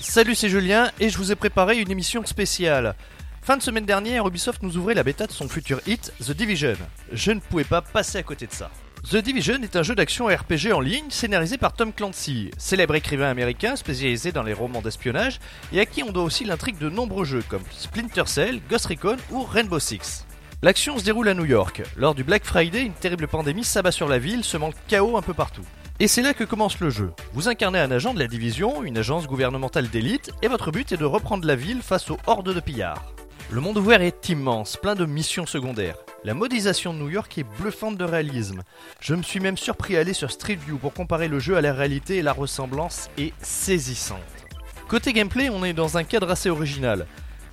Salut, c'est Julien et je vous ai préparé une émission spéciale. Fin de semaine dernière, Ubisoft nous ouvrait la bêta de son futur hit, The Division. Je ne pouvais pas passer à côté de ça. The Division est un jeu d'action RPG en ligne scénarisé par Tom Clancy, célèbre écrivain américain spécialisé dans les romans d'espionnage et à qui on doit aussi l'intrigue de nombreux jeux comme Splinter Cell, Ghost Recon ou Rainbow Six. L'action se déroule à New York. Lors du Black Friday, une terrible pandémie s'abat sur la ville, semant le chaos un peu partout. Et c'est là que commence le jeu. Vous incarnez un agent de la division, une agence gouvernementale d'élite, et votre but est de reprendre la ville face aux hordes de pillards. Le monde ouvert est immense, plein de missions secondaires. La modélisation de New York est bluffante de réalisme. Je me suis même surpris à aller sur Street View pour comparer le jeu à la réalité et la ressemblance est saisissante. Côté gameplay, on est dans un cadre assez original.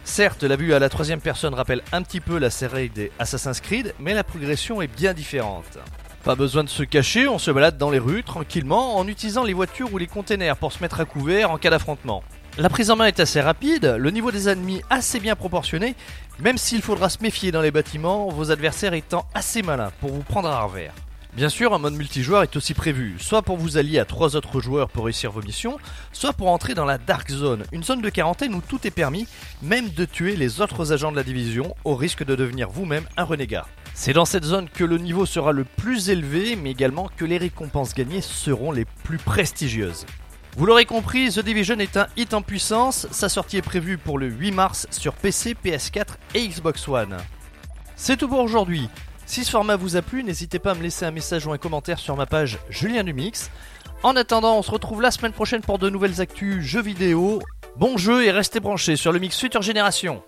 Certes, la vue à la troisième personne rappelle un petit peu la série des Assassin's Creed, mais la progression est bien différente. Pas besoin de se cacher, on se balade dans les rues tranquillement en utilisant les voitures ou les containers pour se mettre à couvert en cas d'affrontement. La prise en main est assez rapide, le niveau des ennemis assez bien proportionné, même s'il faudra se méfier dans les bâtiments, vos adversaires étant assez malins pour vous prendre à revers. Bien sûr, un mode multijoueur est aussi prévu, soit pour vous allier à trois autres joueurs pour réussir vos missions, soit pour entrer dans la Dark Zone, une zone de quarantaine où tout est permis, même de tuer les autres agents de la division, au risque de devenir vous-même un renégat. C'est dans cette zone que le niveau sera le plus élevé, mais également que les récompenses gagnées seront les plus prestigieuses. Vous l'aurez compris, The Division est un hit en puissance, sa sortie est prévue pour le 8 mars sur PC, PS4 et Xbox One. C'est tout pour aujourd'hui. Si ce format vous a plu, n'hésitez pas à me laisser un message ou un commentaire sur ma page Julien Dumix. En attendant, on se retrouve la semaine prochaine pour de nouvelles actus jeux vidéo. Bon jeu et restez branchés sur le mix Future Génération.